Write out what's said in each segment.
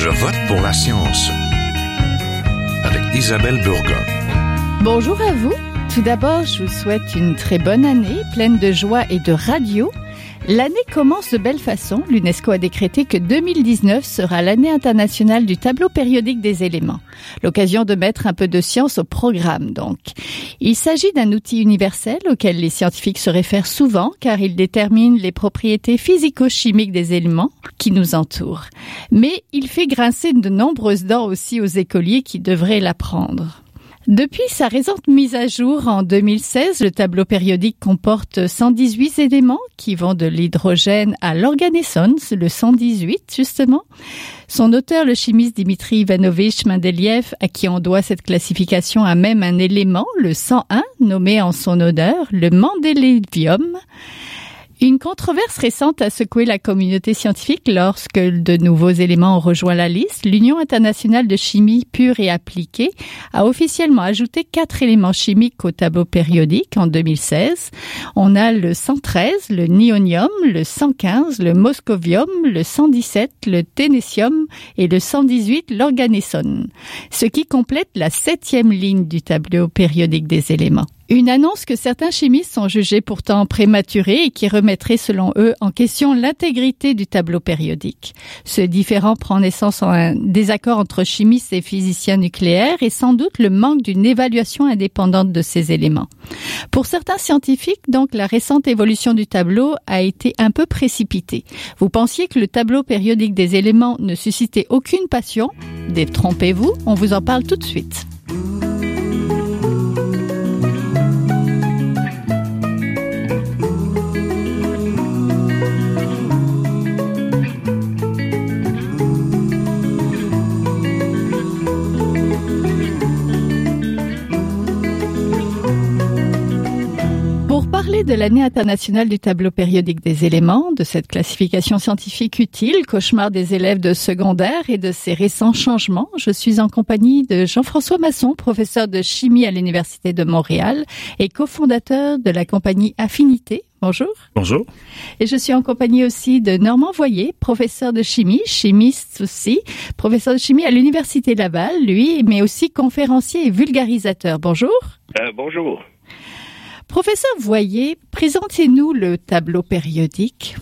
Je vote pour la science avec Isabelle Burgon. Bonjour à vous. Tout d'abord, je vous souhaite une très bonne année, pleine de joie et de radio. L'année commence de belle façon. L'UNESCO a décrété que 2019 sera l'année internationale du tableau périodique des éléments. L'occasion de mettre un peu de science au programme, donc. Il s'agit d'un outil universel auquel les scientifiques se réfèrent souvent car il détermine les propriétés physico-chimiques des éléments qui nous entourent. Mais il fait grincer de nombreuses dents aussi aux écoliers qui devraient l'apprendre. Depuis sa récente mise à jour en 2016, le tableau périodique comporte 118 éléments qui vont de l'hydrogène à l'organessence, le 118 justement. Son auteur, le chimiste Dimitri Ivanovich Mendeleev, à qui on doit cette classification, a même un élément, le 101, nommé en son honneur, le mendélévium. Une controverse récente a secoué la communauté scientifique lorsque de nouveaux éléments ont rejoint la liste. L'Union internationale de chimie pure et appliquée a officiellement ajouté quatre éléments chimiques au tableau périodique en 2016. On a le 113, le nionium, le 115, le moscovium, le 117, le ténétium et le 118, l'organessone. Ce qui complète la septième ligne du tableau périodique des éléments. Une annonce que certains chimistes sont jugés pourtant prématurée et qui remettrait selon eux en question l'intégrité du tableau périodique. Ce différent prend naissance en un désaccord entre chimistes et physiciens nucléaires et sans doute le manque d'une évaluation indépendante de ces éléments. Pour certains scientifiques, donc, la récente évolution du tableau a été un peu précipitée. Vous pensiez que le tableau périodique des éléments ne suscitait aucune passion? Détrompez-vous, on vous en parle tout de suite. De l'année internationale du tableau périodique des éléments, de cette classification scientifique utile, cauchemar des élèves de secondaire et de ses récents changements, je suis en compagnie de Jean-François Masson, professeur de chimie à l'Université de Montréal et cofondateur de la compagnie Affinité. Bonjour. Bonjour. Et je suis en compagnie aussi de Normand Voyer, professeur de chimie, chimiste aussi, professeur de chimie à l'Université Laval, lui, mais aussi conférencier et vulgarisateur. Bonjour. Euh, bonjour. Professeur Voyer, présentez-nous le tableau périodique.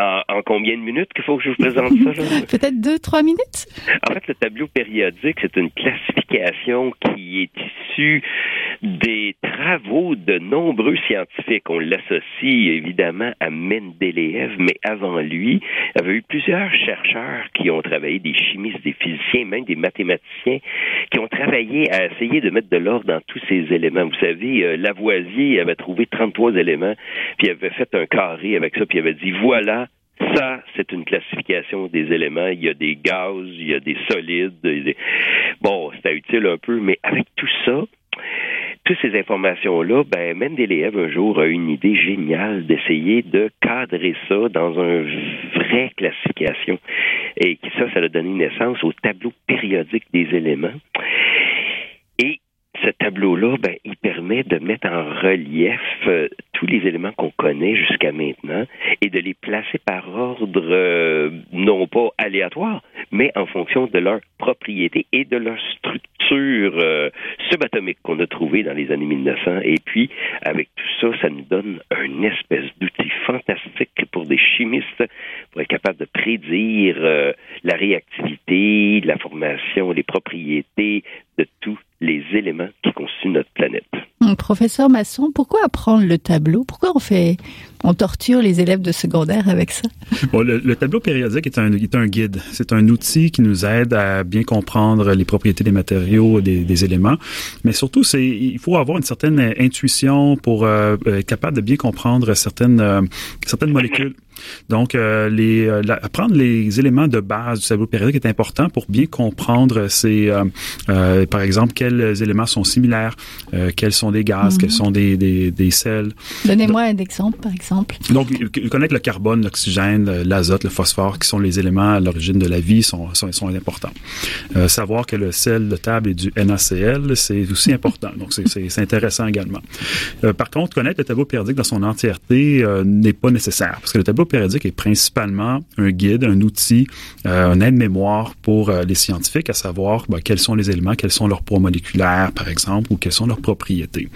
C'est en, combien de minutes qu'il faut que je vous présente ça? Peut-être deux, trois minutes? En fait, le tableau périodique, c'est une classification qui est issue des travaux de nombreux scientifiques. On l'associe évidemment à Mendeleev, mais avant lui, il y avait eu plusieurs chercheurs qui ont travaillé, des chimistes, des physiciens, même des mathématiciens, qui ont travaillé à essayer de mettre de l'ordre dans tous ces éléments. Vous savez, euh, Lavoisier avait trouvé 33 éléments, puis il avait fait un carré avec ça, puis il avait dit, voilà, ça, c'est une classification des éléments. Il y a des gaz, il y a des solides. Bon, c'était utile un peu, mais avec tout ça, toutes ces informations-là, ben, Mendeleev, un jour, a eu une idée géniale d'essayer de cadrer ça dans une vraie classification. Et ça, ça a donné naissance au tableau périodique des éléments. Ce tableau-là, ben, il permet de mettre en relief euh, tous les éléments qu'on connaît jusqu'à maintenant et de les placer par ordre euh, non pas aléatoire, mais en fonction de leur propriété et de leur structure euh, subatomique qu'on a trouvée dans les années 1900. Et puis, avec tout ça, ça nous donne un espèce d'outil fantastique pour des chimistes pour être capable de prédire la réactivité, la formation, les propriétés de tous les éléments qui constituent notre planète. Hum, professeur Masson, pourquoi apprendre le tableau? Pourquoi on fait, on torture les élèves de secondaire avec ça? Bon, le, tableau périodique est un, est un guide. C'est un outil qui nous aide à bien comprendre les propriétés des matériaux, des, des éléments. Mais surtout, c'est, il faut avoir une certaine intuition pour euh, être capable de bien comprendre certaines, euh, certaines molécules. Donc, euh, les, euh, apprendre les éléments de base du tableau périodique est important pour bien comprendre ces, euh, par exemple, quels éléments sont similaires, quels sont les gaz, quels sont des, des, des sels. Donnez-moi un exemple, par exemple. Donc, connaître le carbone, l'oxygène, l'azote, le phosphore, qui sont les éléments à l'origine de la vie, sont, sont, sont importants. Euh, savoir que le sel de table est du NaCl, c'est aussi important. Donc, c'est intéressant également. Euh, par contre, connaître le tableau périodique dans son entièreté euh, n'est pas nécessaire, parce que le tableau périodique est principalement un guide, un outil, euh, un aide-mémoire pour les scientifiques, à savoir ben, quels sont les éléments, quels sont leurs poids moléculaires, par exemple, ou quelles sont leurs propriétés.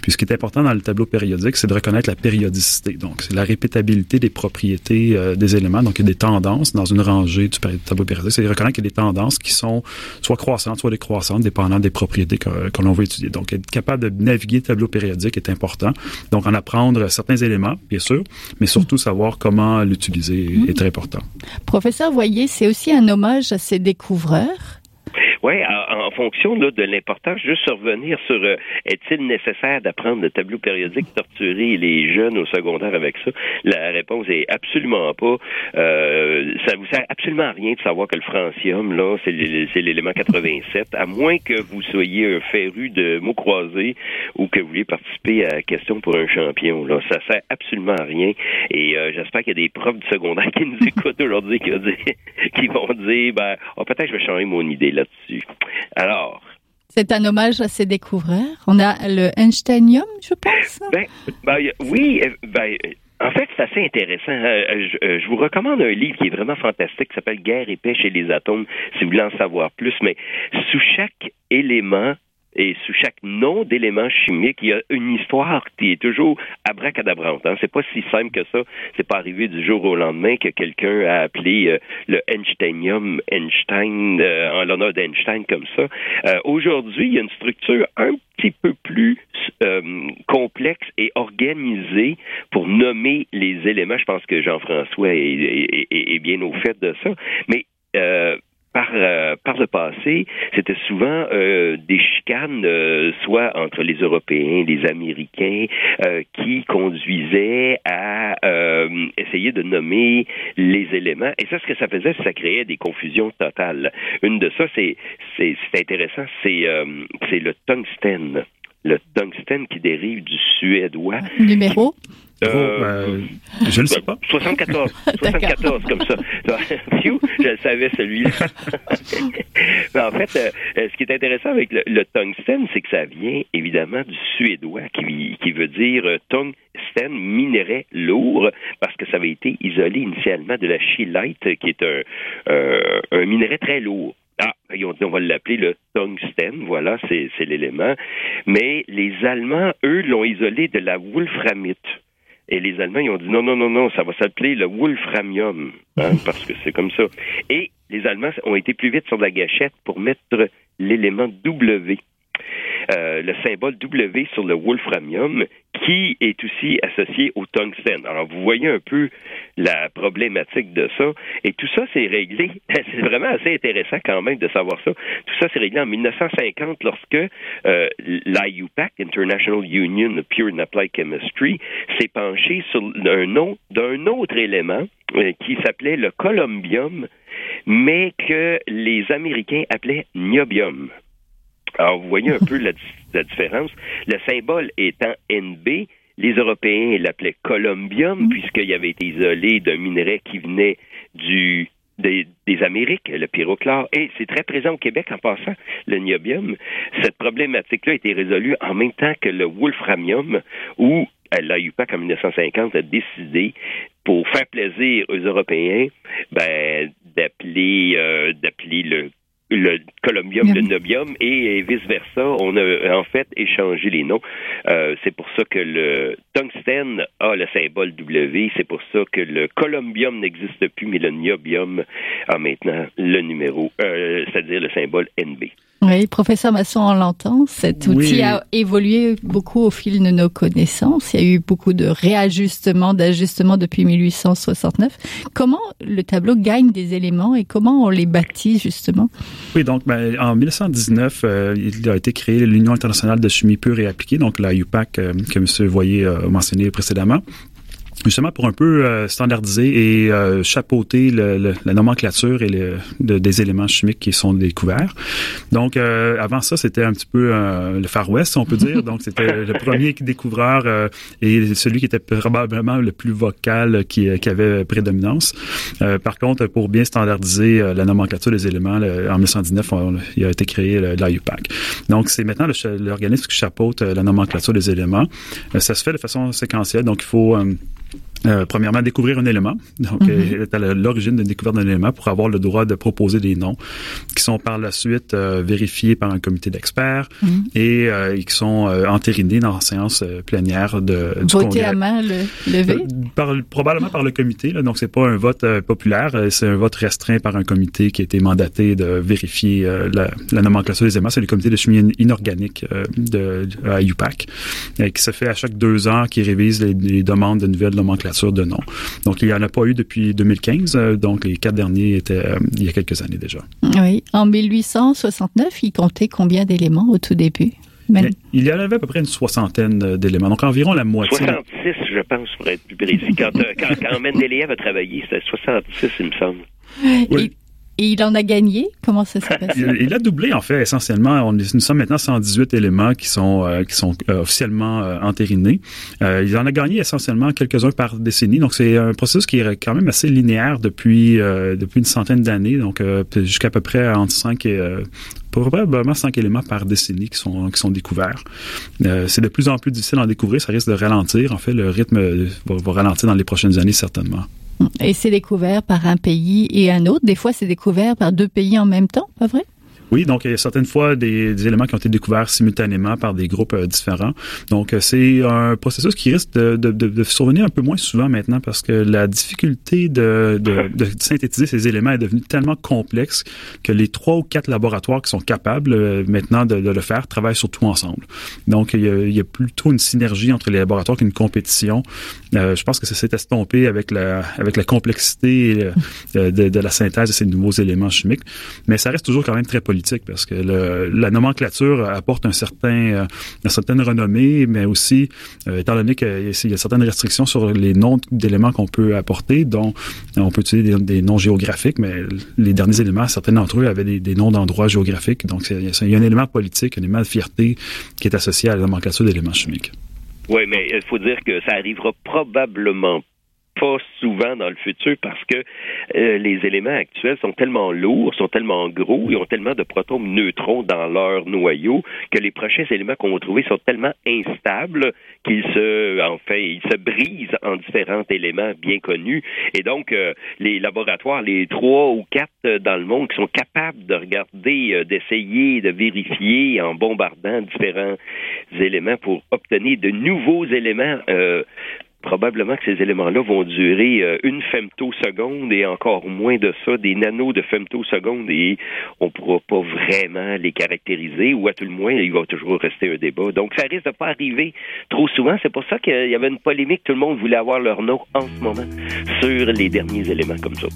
Puis, ce qui est important dans le tableau périodique, c'est de reconnaître la périodicité. Donc, c'est la répétabilité des propriétés des éléments. Donc, il y a des tendances dans une rangée du tableau périodique. C'est de reconnaître qu'il y a des tendances qui sont soit croissantes, soit décroissantes, dépendant des propriétés que, que l'on veut étudier. Donc, être capable de naviguer le tableau périodique est important. Donc, en apprendre certains éléments, bien sûr, mais surtout savoir comment l'utiliser est très important. Professeur Voyer, c'est aussi un hommage à ces découvreurs oui, en, fonction de l'importance, juste revenir sur euh, est-il nécessaire d'apprendre le tableau périodique, torturer les jeunes au secondaire avec ça? La réponse est absolument pas. Euh, ça vous sert absolument à rien de savoir que le francium, là, c'est l'élément 87, à moins que vous soyez un féru de mots croisés ou que vous vouliez participer à question pour un champion. Là. Ça sert absolument à rien. Et euh, j'espère qu'il y a des profs du secondaire qui nous écoutent aujourd'hui qui, qui, vont dire ben, oh, peut-être je vais changer mon idée là-dessus. Alors. C'est un hommage à ces découvreurs. On a le Einsteinium, je pense. Ben, ben oui, euh, ben, en fait, c'est assez intéressant. Euh, euh, je, vous recommande un livre qui est vraiment fantastique, qui s'appelle Guerre et pêche et les atomes, si vous voulez en savoir plus. Mais sous chaque élément et sous chaque nom d'élément chimique, il y a une histoire qui est toujours abracadabrante. Hein. C'est pas si simple que ça. C'est pas arrivé du jour au lendemain que quelqu'un a appelé euh, le Einsteinium Einstein euh, en l'honneur d'Einstein comme ça. Euh, aujourd'hui, il y a une structure un petit peu plus complexe et organisée pour nommer les éléments. Je pense que Jean-François est, est, bien au fait de ça. Mais par, euh, par le passé, c'était souvent euh, des chicanes, euh, soit entre les Européens, les Américains, qui conduisaient à essayer de nommer les éléments. Et ça, ce que ça faisait, ça créait des confusions totales. Une de ça, c'est intéressant, c'est c'est le tungstène. Le tungstène qui dérive du suédois. Numéro? Euh, ben, je ne sais pas. 74. 74, comme ça. je le savais, celui-là. en fait, euh, euh, ce qui est intéressant avec le, tungstène, c'est que ça vient évidemment du suédois, qui, qui veut dire euh, tungstène, minerai lourd, parce que ça avait été isolé initialement de la scheelite, qui est un, un minerai très lourd. Ah, on va l'appeler le tungstène, voilà, c'est l'élément. Mais les Allemands, eux, l'ont isolé de la wolframite. Et les Allemands, ils ont dit non, non, non, non, ça va s'appeler le wolframium, hein, parce que c'est comme ça. Et les Allemands ont été plus vite sur la gâchette pour mettre l'élément W. Euh, le symbole W sur le wolframium, qui est aussi associé au tungstène. Alors, vous voyez un peu la problématique de ça. Et tout ça, c'est réglé. C'est vraiment assez intéressant quand même de savoir ça. Tout ça, c'est réglé en 1950 lorsque euh, l'IUPAC, International Union of Pure and Applied Chemistry, s'est penché sur un nom d'un autre élément euh, qui s'appelait le columbium, mais que les Américains appelaient niobium. Alors, vous voyez un peu la, différence. Le symbole étant NB, les Européens l'appelaient columbium, mm. puisqu'il avait été isolé d'un minerai qui venait du des, Amériques, le pyrochlore, et c'est très présent au Québec en passant, le niobium. Cette problématique-là a été résolue en même temps que le wolframium, où l'AUPAC en 1950 a décidé, pour faire plaisir aux Européens, ben, d'appeler euh, d'appeler le le columbium, le nobium et vice-versa. On a en fait échangé les noms. Euh, c'est pour ça que le tungstène a le symbole W. C'est pour ça que le columbium n'existe plus, mais le niobium a maintenant le numéro, euh, c'est-à-dire le symbole NB. Oui, professeur Masson, on l'entend. Cet outil a évolué beaucoup au fil de nos connaissances. Il y a eu beaucoup de réajustements, d'ajustements depuis 1869. Comment le tableau gagne des éléments et comment on les bâtit justement? Oui, donc ben, en 1919, euh, il a été créé l'Union internationale de chimie pure et appliquée, donc la UPAC euh, que M. Voyer a mentionné précédemment. Justement pour un peu euh, standardiser et euh, chapeauter le, la nomenclature et le, des éléments chimiques qui sont découverts. Donc, euh, avant ça, c'était un petit peu le Far West, on peut dire. Donc, c'était le premier découvreur et celui qui était probablement le plus vocal qui, qui avait prédominance. par contre, pour bien standardiser la nomenclature des éléments, en 1919, il a été créé l'IUPAC. Donc, c'est maintenant l'organisme qui chapeaute la nomenclature des éléments. ça se fait de façon séquentielle, donc il faut euh, premièrement, découvrir un élément. Donc, mm à l'origine d'une découverte d'un élément pour avoir le droit de proposer des noms qui sont par la suite euh, vérifiés par un comité d'experts mhm. et qui sont entérinés dans la séance plénière de, du Voté à main levée? Par, probablement par le comité. Là, donc, c'est pas un vote populaire, c'est un vote restreint par un comité qui a été mandaté de vérifier la, la, nomenclature des éléments. C'est le comité de chimie inorganique de, à UPAC qui se fait à chaque deux ans, qui révise les, les demandes de nouvelles nomenclatures de nom. Donc, il n'y en a pas eu depuis 2015. Euh, donc, les quatre derniers étaient euh, il y a quelques années déjà. Oui. En 1869, il comptait combien d'éléments au tout début? Il y en avait à peu près une soixantaine euh, d'éléments, donc environ la moitié. 66, je pense, pour être plus précis. Quand, quand, quand Mendeleev a travaillé, c'était 66, il me semble. Oui. Et il en a gagné? Comment ça s'est passé? il, a doublé, en fait, essentiellement. On, nous sommes maintenant 118 éléments qui sont, euh, qui sont euh, officiellement euh, entérinés. il en a gagné essentiellement quelques-uns par décennie. Donc, c'est un processus qui est quand même assez linéaire depuis, depuis une centaine d'années. Donc, jusqu'à peu près entre 5 et probablement 5 éléments par décennie qui sont, qui sont découverts. c'est de plus en plus difficile d'en découvrir. Ça risque de ralentir. En fait, le rythme va ralentir dans les prochaines années, certainement. Et c'est découvert par un pays et un autre. Des fois, c'est découvert par deux pays en même temps, pas vrai? Oui, donc il y a certaines fois des, éléments qui ont été découverts simultanément par des groupes euh, différents. Donc euh, c'est un processus qui risque de, de, de, survenir un peu moins souvent maintenant parce que la difficulté de, synthétiser ces éléments est devenue tellement complexe que les trois ou quatre laboratoires qui sont capables euh, maintenant de, le faire travaillent surtout ensemble. Donc il y, a, il y, a, plutôt une synergie entre les laboratoires qu'une compétition. je pense que ça s'est estompé avec la, avec la complexité de, de, la synthèse de ces nouveaux éléments chimiques, mais ça reste toujours quand même très politique parce que la nomenclature apporte un certain, euh, une certaine renommée, mais aussi, euh, étant donné qu'il y a certaines restrictions sur les noms d'éléments qu'on peut apporter, dont on peut utiliser des, noms géographiques, mais les derniers éléments, certains d'entre eux avaient des, noms d'endroits géographiques. Donc, il y a un élément politique, un élément de fierté qui est associé à la nomenclature d'éléments chimiques. Oui, mais il faut dire que ça arrivera probablement pas souvent dans le futur parce que euh, les éléments actuels sont tellement lourds, sont tellement gros, ils ont tellement de protons neutrons dans leur noyau que les prochains éléments qu'on va trouver sont tellement instables qu'ils se, enfin, ils se brisent en différents éléments bien connus. Et donc, euh, les laboratoires, les trois ou quatre euh, dans le monde qui sont capables de regarder, d'essayer, de vérifier en bombardant différents éléments pour obtenir de nouveaux éléments probablement que ces éléments-là vont durer euh, une femtoseconde et encore moins de ça, des nanos de femtoseconde et on pourra pas vraiment les caractériser ou à tout le moins, il va toujours rester un débat. Donc ça risque de pas arriver trop souvent. C'est pour ça qu'il y avait une polémique. Tout le monde voulait avoir leur nom en ce moment sur les derniers éléments comme ça.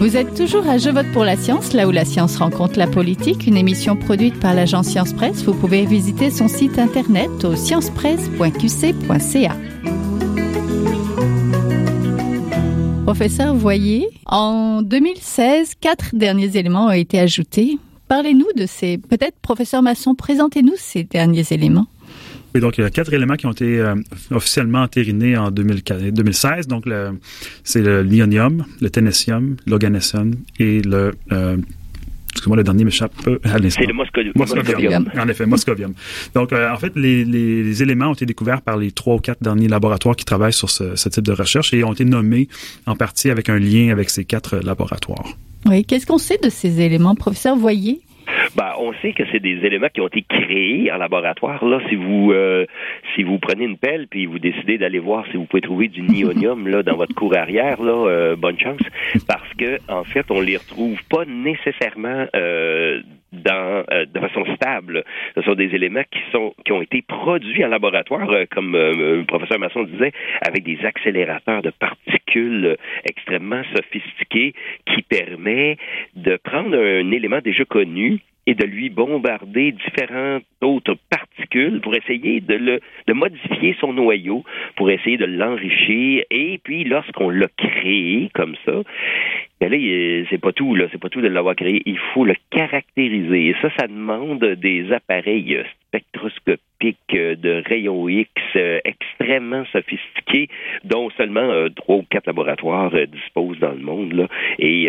Vous êtes toujours à Je vote pour la science, là où la science rencontre la politique, une émission produite par l'agence Science Presse. Vous pouvez visiter son site internet au sciencepresse.qc.ca. Professeur Voyer, en 2016, quatre derniers éléments ont été ajoutés. Parlez-nous de ces, peut-être, professeur Masson, présentez-nous ces derniers éléments. Oui, donc il y a quatre éléments qui ont été euh, officiellement entérinés en 2016. Donc c'est le l'ionium, le ténésium, l'organesium et le euh, excusez-moi, le dernier m'échappe à l'instant. C'est le moscovium. moscovium. En effet, moscovium. Donc, euh, en fait, les, les, éléments ont été découverts par les trois ou quatre derniers laboratoires qui travaillent sur ce, ce, type de recherche et ont été nommés en partie avec un lien avec ces quatre laboratoires. Oui, qu'est-ce qu'on sait de ces éléments, professeur Voyer? Ben, on sait que c'est des éléments qui ont été créés en laboratoire. Là, si vous euh, si vous prenez une pelle puis vous décidez d'aller voir si vous pouvez trouver du nionium là dans votre cour arrière, là, euh, bonne chance, parce que en fait, on les retrouve pas nécessairement euh, dans, euh, de façon stable. Ce sont des éléments qui sont qui ont été produits en laboratoire, euh, comme euh, le professeur Masson disait, avec des accélérateurs de particules extrêmement sophistiqués qui permet de prendre un élément déjà connu de lui bombarder différentes autres particules pour essayer de le de modifier son noyau, pour essayer de l'enrichir. Et puis lorsqu'on l'a créé comme ça, ben là, c'est pas tout, là, c'est pas tout de l'avoir créé. Il faut le caractériser. Et ça, ça demande des appareils spectroscopiques de rayons X euh, extrêmement sophistiqués, dont seulement euh, trois ou quatre laboratoires euh, disposent dans le monde. Là. Et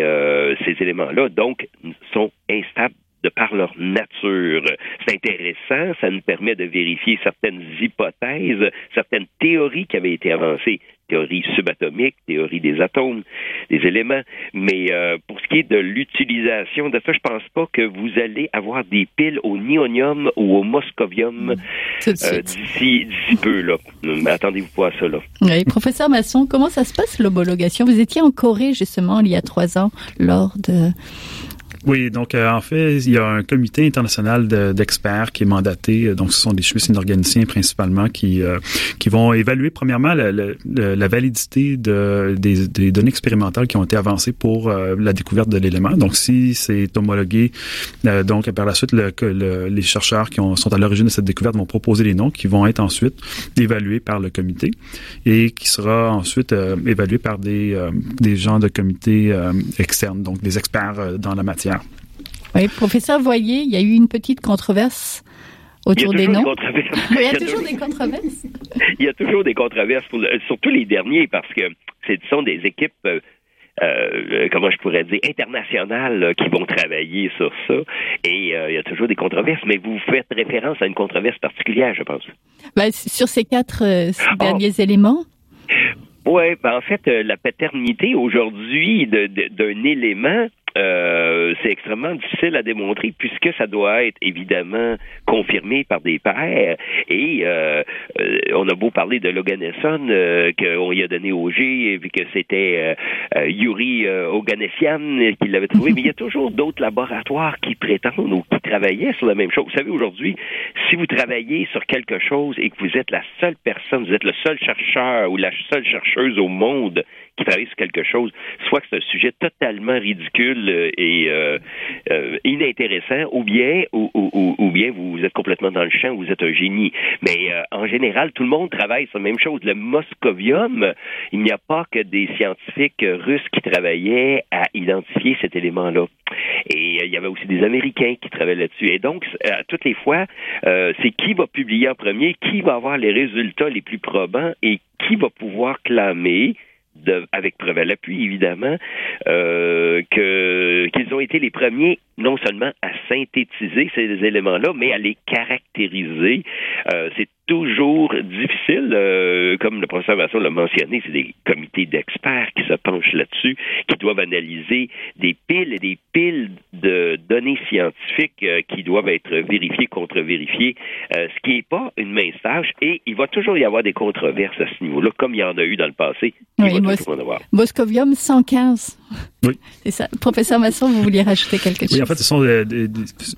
ces éléments-là, donc, sont instables de par leur nature. C'est intéressant, ça nous permet de vérifier certaines hypothèses, certaines théories qui avaient été avancées, théorie subatomique, théorie des atomes, des éléments. Mais euh, pour ce qui est de l'utilisation de ça, je pense pas que vous allez avoir des piles au nionium ou au moscovium euh, d'ici peu. Là. Mais attendez-vous pas à ça. Là. Oui, professeur Masson, comment ça se passe l'homologation? Vous étiez en Corée justement il y a trois ans lors de oui, donc euh, en fait, il y a un comité international d'experts qui est mandaté. Donc, ce sont des organiciens principalement qui euh, qui vont évaluer premièrement la, validité de, des, des, données expérimentales qui ont été avancées pour euh, la découverte de l'élément. Donc, si c'est homologué, donc par la suite, le, les chercheurs qui ont, sont à l'origine de cette découverte vont proposer les noms qui vont être ensuite évalués par le comité et qui sera ensuite évalué par des des gens de comité externes, donc des experts dans la matière. Oui, professeur Voyer, il y a eu une petite controverse autour des noms. il y a toujours des controverses. il y a toujours des controverses, surtout les derniers, parce que ce sont des équipes. Euh, euh, comment je pourrais dire, internationales qui vont travailler sur ça. Et euh, il y a toujours des controverses, mais vous faites référence à une controverse particulière, je pense. Ben, sur ces quatre ah. derniers éléments? Oui, ben, en fait, la paternité aujourd'hui d'un élément euh, c'est extrêmement difficile à démontrer puisque ça doit être évidemment confirmé par des pairs. Et euh, euh on a beau parler de Loganesson euh, qu'on y a donné au G, vu que c'était Yuri Oganessian qui l'avait trouvé, mais il y a toujours d'autres laboratoires qui prétendent ou qui travaillaient sur la même chose. Vous savez, aujourd'hui, si vous travaillez sur quelque chose et que vous êtes la seule personne, vous êtes le seul chercheur ou la seule chercheuse au monde qui travaille sur quelque chose, soit que c'est un sujet totalement ridicule euh, et euh, euh, inintéressant, ou bien, ou, ou, ou, bien vous êtes complètement dans le champ, vous êtes un génie. Mais en général, tout le monde travaille sur la même chose. Le moscovium, il n'y a pas que des scientifiques russes qui travaillaient à identifier cet élément-là. Et il y avait aussi des Américains qui travaillaient là-dessus. Et donc, toutes les fois, c'est qui va publier en premier, qui va avoir les résultats les plus probants et qui va pouvoir clamer avec preuve à l'appui, évidemment, euh, que qu'ils ont été les premiers non seulement à synthétiser ces éléments-là, mais à les caractériser. Euh, c'est toujours difficile, euh, comme le professeur Masson l'a mentionné, c'est des comités d'experts qui se penchent là-dessus, qui doivent analyser des piles et des piles de données scientifiques euh, qui doivent être vérifiées, contre-vérifiées, ce qui n'est pas une mince tâche, et il va toujours y avoir des controverses à ce niveau-là, comme il y en a eu dans le passé. Oui, Moscovium 115. Oui. C'est ça. Professeur Masson, vous vouliez rajouter quelque chose? Oui, en fait, ce sont des,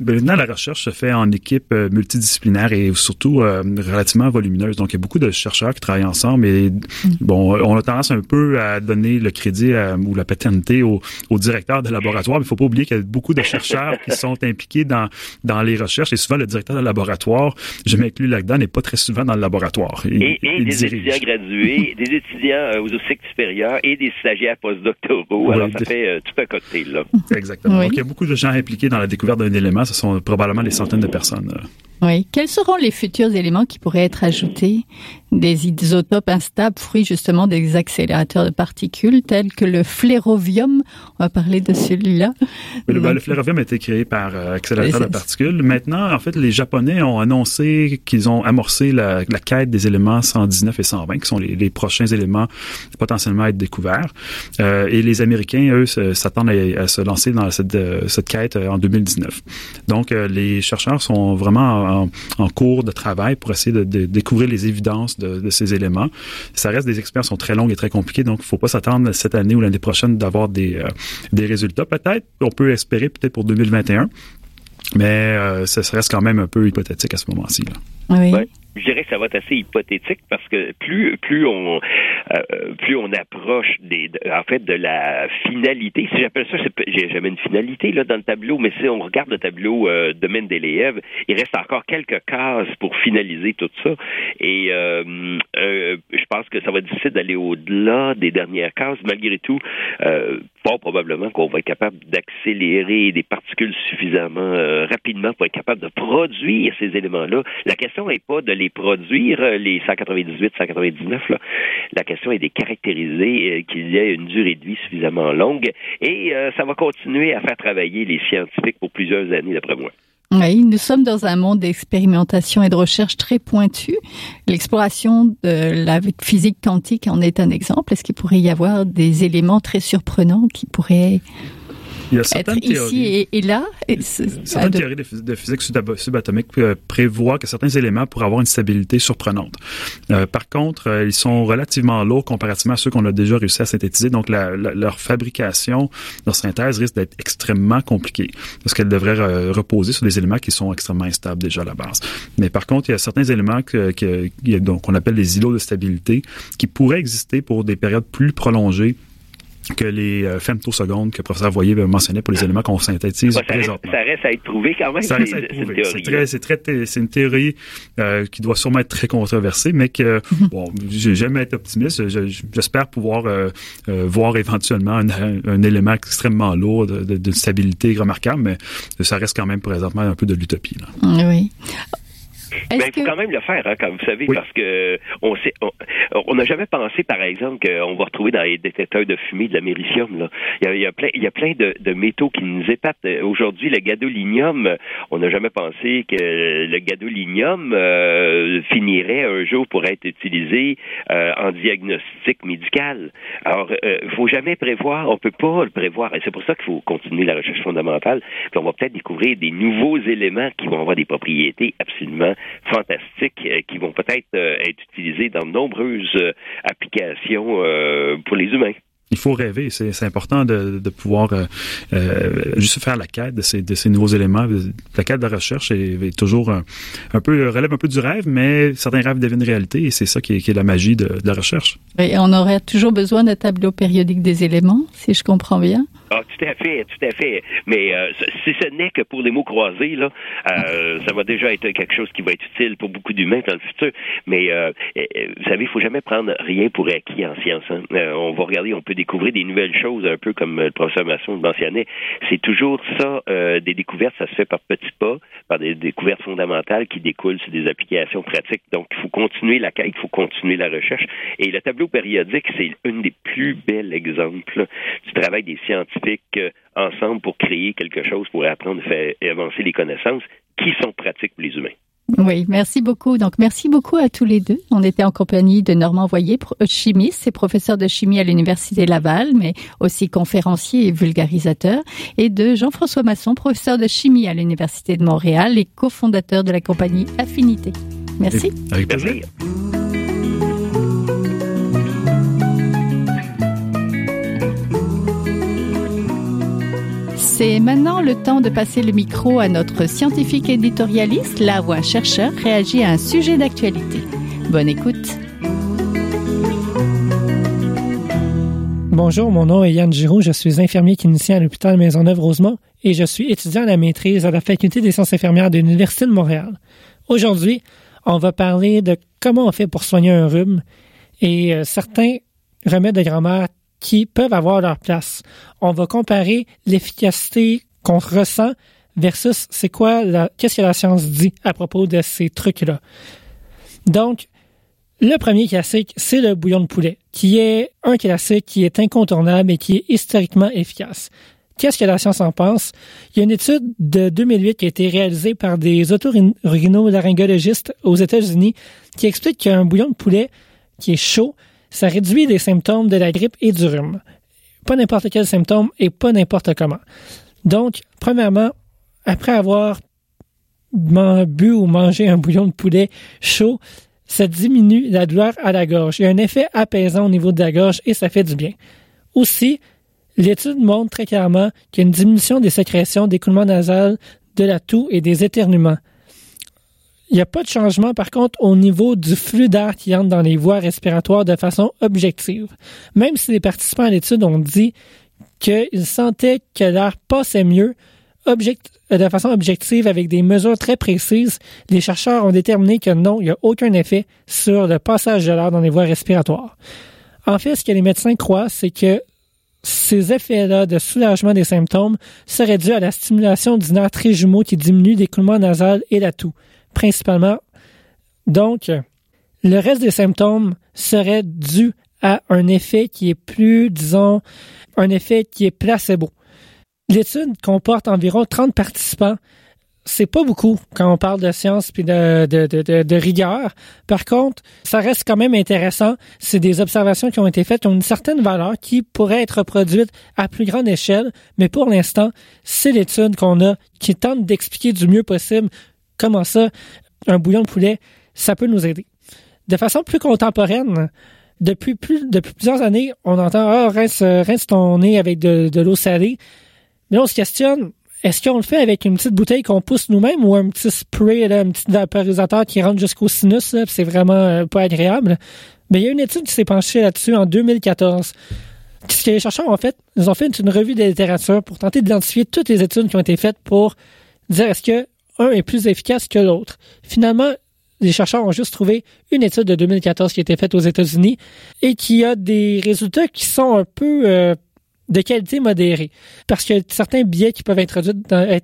maintenant, la recherche se fait en équipe multidisciplinaire et surtout relativement volumineuse. Donc, il y a beaucoup de chercheurs qui travaillent ensemble et, mm. bon, on a tendance un peu à donner le crédit ou la paternité au, au, directeur de laboratoire, mais il faut pas oublier qu'il y a beaucoup de chercheurs qui sont impliqués dans, dans les recherches et souvent le directeur de laboratoire, je m'inclus là-dedans, n'est pas très souvent dans le laboratoire. et, des étudiants gradués, des étudiants euh, aux cycles supérieurs et des stagiaires postdoctoraux. Alors, ça fait euh, tout un cocktail, là. Exactement. Donc, il y a beaucoup de gens impliqués dans la découverte d'un élément. Ce sont probablement des centaines de personnes. Euh. Oui. Quels seront les futurs éléments qui pourraient être ajoutés des isotopes instables, fruits justement des accélérateurs de particules tels que le flérovium. On va parler de celui-là. le, ben, flérovium a été créé par euh, accélérateur de particules. Maintenant, en fait, les Japonais ont annoncé qu'ils ont amorcé la, quête des éléments 119 et 120, qui sont les, prochains éléments potentiellement à être découverts. Euh, et les Américains, eux, s'attendent à, se lancer dans cette, euh, cette quête en 2019. Donc, les chercheurs sont vraiment en, cours de travail pour essayer de, de découvrir les évidences de, ces éléments. Ça reste des expériences sont très longues et très compliquées, donc il ne faut pas s'attendre cette année ou l'année prochaine d'avoir des, euh, des résultats. Peut-être, on peut espérer peut-être pour 2021. Mais euh, ça reste quand même un peu hypothétique à ce moment-ci. Oui je dirais que ça va être assez hypothétique parce que plus plus on euh, plus on approche des en fait de la finalité si j'appelle ça j'ai jamais une finalité là dans le tableau mais si on regarde le tableau euh, de Mendeleev il reste encore quelques cases pour finaliser tout ça. Et euh, euh je pense que ça va être difficile d'aller au-delà des dernières cases. Malgré tout fort probablement qu'on va être capable d'accélérer des particules suffisamment rapidement pour être capable de produire ces éléments là la question n'est pas de les produire, euh, les 198, 199. Là. La question est de caractériser euh, qu'il y ait une durée de vie suffisamment longue et euh, ça va continuer à faire travailler les scientifiques pour plusieurs années, d'après moi. Oui, nous sommes dans un monde d'expérimentation et de recherche très pointu. L'exploration de la physique quantique en est un exemple. Est-ce qu'il pourrait y avoir des éléments très surprenants qui pourraient il y a certaines théories, et, là. certaines théories de, physique subatomique euh, prévoient que certains éléments pourraient avoir une stabilité surprenante. Euh, par contre, euh, ils sont relativement lourds comparativement à ceux qu'on a déjà réussi à synthétiser. Donc, leur fabrication, leur synthèse risque d'être extrêmement compliquée parce qu'elle devrait reposer sur des éléments qui sont extrêmement instables déjà à la base. Mais par contre, il y a certains éléments que, qu'on appelle des îlots de stabilité qui pourraient exister pour des périodes plus prolongées que les euh, femtosecondes que le professeur Voyer mentionnait pour les éléments qu'on synthétise ça présentement. Reste, ça reste à être prouvé quand même. Ça reste à être prouvé. C'est très, c'est très, c'est une théorie euh, qui doit sûrement être très controversée, mais que mhm. bon, j'ai jamais été optimiste. J'espère pouvoir euh, euh, voir éventuellement un, un, élément extrêmement lourd de, de, stabilité remarquable, mais ça reste quand même présentement un peu de l'utopie. Oui. Ben, il faut quand même le faire, hein, comme vous savez, parce que on sait, on n'a jamais pensé, par exemple, qu'on va retrouver dans les détecteurs de fumée de l'américium. Là. Il, y a, il, y a plein, il y a plein de, de métaux qui nous épatent. Aujourd'hui, le gadolinium, on n'a jamais pensé que le gadolinium euh, finirait un jour pour être utilisé euh, en diagnostic médical. Alors, il euh, faut jamais prévoir, on peut pas le prévoir, et c'est pour ça qu'il faut continuer la recherche fondamentale. Puis on va peut-être découvrir des nouveaux éléments qui vont avoir des propriétés absolument fantastiques euh, qui vont peut-être euh, être utilisés dans de nombreuses euh, applications pour les humains il faut rêver. C'est important de, de pouvoir juste faire la quête de ces, de ces nouveaux éléments. La quête de la recherche est, toujours un, peu relève un peu du rêve, mais certains rêves deviennent réalité et c'est ça qui est, qui est, la magie de, de la recherche. Et on aurait toujours besoin d'un tableau périodique des éléments, si je comprends bien. Ah, tout à fait, tout à fait. Mais euh, si ce n'est que pour les mots croisés, là, euh, ça va déjà être quelque chose qui va être utile pour beaucoup d'humains dans le futur. Mais euh, vous savez, il faut jamais prendre rien pour acquis en science. Hein. on va regarder, on peut découvrir des nouvelles choses, un peu comme le professeur Masson le mentionnait. C'est toujours ça, des découvertes, ça se fait par petits pas, par des découvertes fondamentales qui découlent sur des applications pratiques. Donc, il faut continuer la quête, il faut continuer la recherche. Et le tableau périodique, c'est un des plus bels exemples du travail des scientifiques euh, ensemble pour créer quelque chose, pour apprendre, faire avancer les connaissances qui sont pratiques pour les humains. Oui, merci beaucoup. Donc, merci beaucoup à tous les deux. On était en compagnie de Normand Voyer, euh, chimiste et professeur de chimie à l'Université Laval, mais aussi conférencier et vulgarisateur, et de Jean-François Masson, professeur de chimie à l'Université de Montréal et cofondateur de la compagnie Affinité. Merci. Avec plaisir. C'est maintenant le temps de passer le micro à notre scientifique éditorialiste, où un chercheur réagit à un sujet d'actualité. Bonne écoute. Bonjour, mon nom est Yann Giraud, je suis infirmier clinicien à l'hôpital Maisonneuve-Rosemont et je suis étudiant à la maîtrise à la faculté des sciences infirmières de l'Université de Montréal. Aujourd'hui, on va parler de comment on fait pour soigner un rhume et euh, certains remèdes de grand-mère qui peuvent avoir leur place. On va comparer l'efficacité qu'on ressent versus c'est quoi qu'est-ce que la science dit à propos de ces trucs-là. Donc, le premier classique, c'est le bouillon de poulet, qui est un classique qui est incontournable et qui est historiquement efficace. Qu'est-ce que la science en pense? Il y a une étude de 2008 qui a été réalisée par des otorhinolaryngologistes aux États-Unis qui explique qu'un bouillon de poulet qui est chaud ça réduit les symptômes de la grippe et du rhume. Pas n'importe quel symptôme et pas n'importe comment. Donc, premièrement, après avoir bu ou mangé un bouillon de poulet chaud, ça diminue la douleur à la gorge. Il y a un effet apaisant au niveau de la gorge et ça fait du bien. Aussi, l'étude montre très clairement qu'il y a une diminution des sécrétions d'écoulement nasal de la toux et des éternuements. Il n'y a pas de changement, par contre, au niveau du flux d'air qui entre dans les voies respiratoires de façon objective. Même si les participants à l'étude ont dit qu'ils sentaient que l'air passait mieux, de façon objective avec des mesures très précises, les chercheurs ont déterminé que non, il n'y a aucun effet sur le passage de l'air dans les voies respiratoires. En fait, ce que les médecins croient, c'est que ces effets-là de soulagement des symptômes seraient dus à la stimulation du nerf trijumeau qui diminue l'écoulement nasal et la toux, principalement. Donc, le reste des symptômes serait dû à un effet qui est plus, disons, un effet qui est placebo. L'étude comporte environ 30 participants. C'est pas beaucoup quand on parle de science puis de, rigueur. Par contre, ça reste quand même intéressant. C'est des observations qui ont été faites, qui ont une certaine valeur, qui pourraient être reproduites à plus grande échelle. Mais pour l'instant, c'est l'étude qu'on a qui tente d'expliquer du mieux possible comment ça, un bouillon de poulet, ça peut nous aider? De façon plus contemporaine, depuis, plus, depuis plusieurs années, on entend Ah, rince, rince ton nez avec de, l'eau salée. Mais on se questionne, est-ce qu'on le fait avec une petite bouteille qu'on pousse nous-mêmes ou un petit spray, un petit vaporisateur qui rentre jusqu'au sinus, c'est vraiment euh, pas agréable? Mais il y a une étude qui s'est penchée là-dessus en 2014. Ce que les chercheurs ont fait, ils ont fait une revue de littérature pour tenter d'identifier toutes les études qui ont été faites pour dire est-ce que un est plus efficace que l'autre. Finalement, les chercheurs ont juste trouvé une étude de 2014 qui a été faite aux États-Unis et qui a des résultats qui sont un peu euh, de qualité modérée. Parce que certains biais qui peuvent être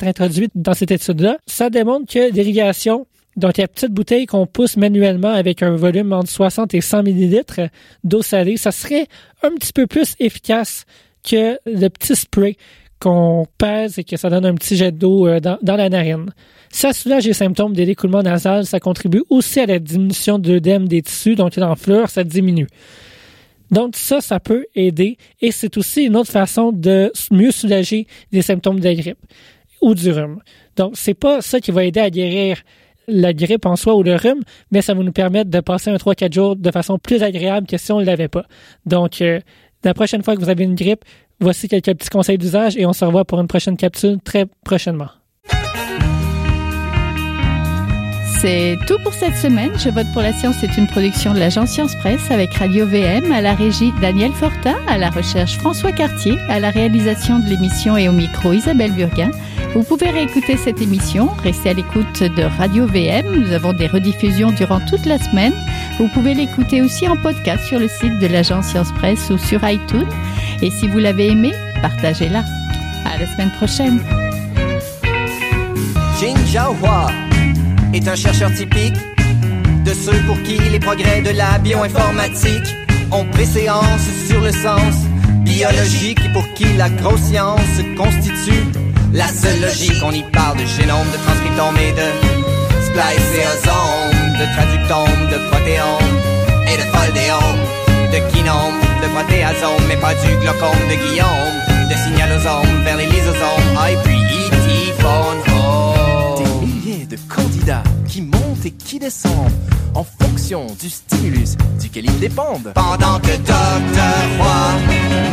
introduits dans cette étude-là, ça démontre que l'irrigation, donc la petite bouteille qu'on pousse manuellement avec un volume entre 60 et 100 millilitres d'eau salée, ça serait un petit peu plus efficace que le petit spray qu'on pèse et que ça donne un petit jet d'eau euh, dans, dans, la narine. Ça soulage les symptômes de l'écoulement nasal, ça contribue aussi à la diminution de l'œdème des tissus, donc l'enflure, ça diminue. Donc ça, ça peut aider et c'est aussi une autre façon de mieux soulager les symptômes de la grippe ou du rhume. Donc c'est pas ça qui va aider à guérir la grippe en soi ou le rhume, mais ça va nous permettre de passer un 3-4 jours de façon plus agréable que si on ne l'avait pas. Donc euh, la prochaine fois que vous avez une grippe, voici quelques petits conseils d'usage et on se revoit pour une prochaine capsule très prochainement. C'est tout pour cette semaine. Je vote pour la science c'est une production de l'agence Science Presse avec Radio VM, à la régie Daniel Fortin, à la recherche François Cartier, à la réalisation de l'émission et au micro Isabelle Burguin. Vous pouvez réécouter cette émission, rester à l'écoute de Radio VM. Nous avons des rediffusions durant toute la semaine. Vous pouvez l'écouter aussi en podcast sur le site de l'agence Science Presse ou sur iTunes. Et si vous l'avez aimé, partagez-la. À la semaine prochaine est un chercheur typique de ceux pour qui les progrès de la bioinformatique ont préséance sur le sens biologique et pour qui la grosse science constitue la seule logique. On y parle de génome, de transcriptome et de spliceosome, de traductome, de protéome et de foldéome, de kinome, de protéasome, mais pas du glaucome de Guillaume, de signalosome vers les lysosomes, et puis E.T. Des milliers de candidats qui montent et qui descendent en fonction du stimulus duquel ils dépendent. Pendant que Docteur Roy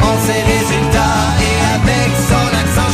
en ses résultats et avec son accent